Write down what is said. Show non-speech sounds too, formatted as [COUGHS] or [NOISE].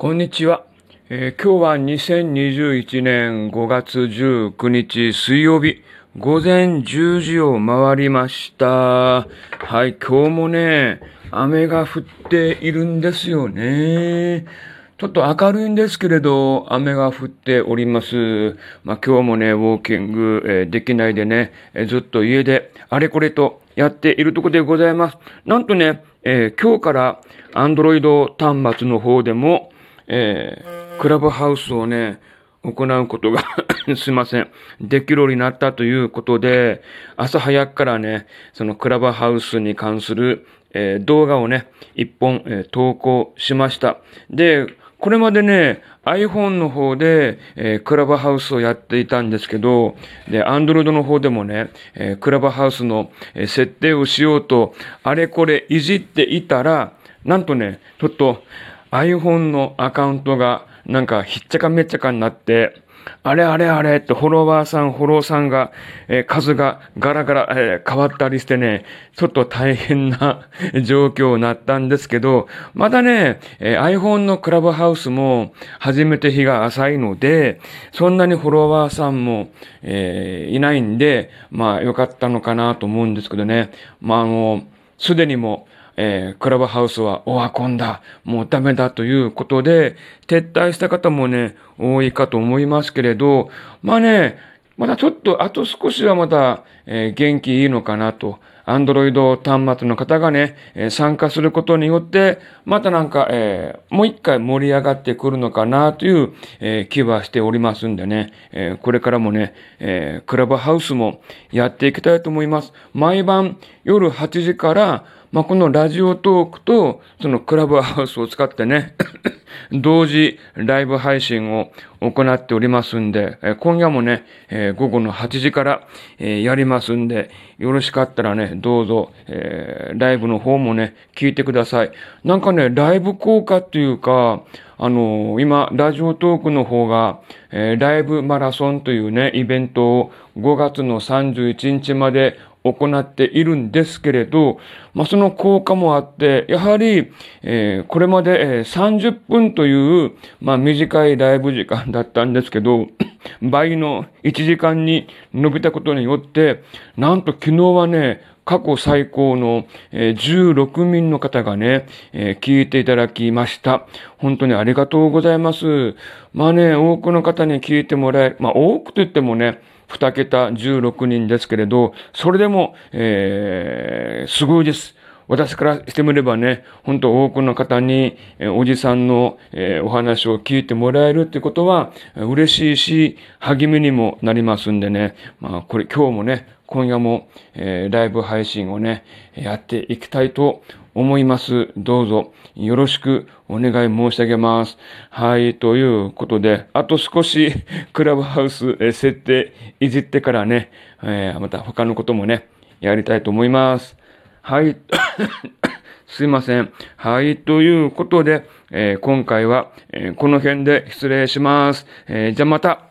こんにちは。えー、今日は2021年5月19日水曜日、午前10時を回りました。はい、今日もね、雨が降っているんですよね。ちょっと明るいんですけれど、雨が降っております。まあ、今日もね、ウォーキング、えー、できないでね、えー、ずっと家であれこれとやっているところでございます。なんとね、えー、今日から Android 端末の方でも、えー、クラブハウスをね、行うことが [LAUGHS] すいません。できるようになったということで、朝早くからね、そのクラブハウスに関する、えー、動画をね、一本、えー、投稿しました。で、これまでね、iPhone の方で、えー、クラブハウスをやっていたんですけど、で、Android の方でもね、えー、クラブハウスの、えー、設定をしようと、あれこれいじっていたら、なんとね、ちょっと、iPhone のアカウントがなんかひっちゃかめっちゃかになって、あれあれあれってフォロワーさん、フォローさんが、えー、数がガラガラ、えー、変わったりしてね、ちょっと大変な [LAUGHS] 状況になったんですけど、まだね、えー、iPhone のクラブハウスも初めて日が浅いので、そんなにフォロワーさんも、えいないんで、まあよかったのかなと思うんですけどね。まああの、すでにもえー、クラブハウスはオワコンだ、もうダメだということで、撤退した方もね、多いかと思いますけれど、まあね、まだちょっと、あと少しはまだ、えー、元気いいのかなと。アンドロイド端末の方がね、えー、参加することによって、またなんか、えー、もう一回盛り上がってくるのかなという、え気はしておりますんでね、えこれからもね、えクラブハウスもやっていきたいと思います。毎晩夜8時から、まあ、このラジオトークと、そのクラブハウスを使ってね [COUGHS] 同時ライブ配信を行っておりますんで、今夜もね、え午後の8時から、えやりますんで、よろしかったらね、どうぞ、えライブの方もね、聞いてください。なんかね、ライブ効果っていうか、あの今、ラジオトークの方が、えライブマラソンというね、イベントを5月の31日まで行っているんですけれど、まあ、その効果もあって、やはり、えー、これまで、30分という、まあ、短いライブ時間だったんですけど、[COUGHS] 倍の1時間に伸びたことによって、なんと昨日はね、過去最高の、16人の方がね、聞いていただきました。本当にありがとうございます。まあね、多くの方に聞いてもらえ。まあ多くと言ってもね、二桁16人ですけれど、それでも、えー、すごいです。私からしてみればね、本当多くの方に、えおじさんの、えお話を聞いてもらえるってことは嬉しいし、励みにもなりますんでね、まあこれ今日もね、今夜も、えー、ライブ配信をね、やっていきたいと思います。どうぞよろしくお願い申し上げます。はい、ということで、あと少し [LAUGHS] クラブハウス、設定いじってからね、えー、また他のこともね、やりたいと思います。はい。[COUGHS] すいません。はい。ということで、えー、今回は、えー、この辺で失礼します。えー、じゃあまた。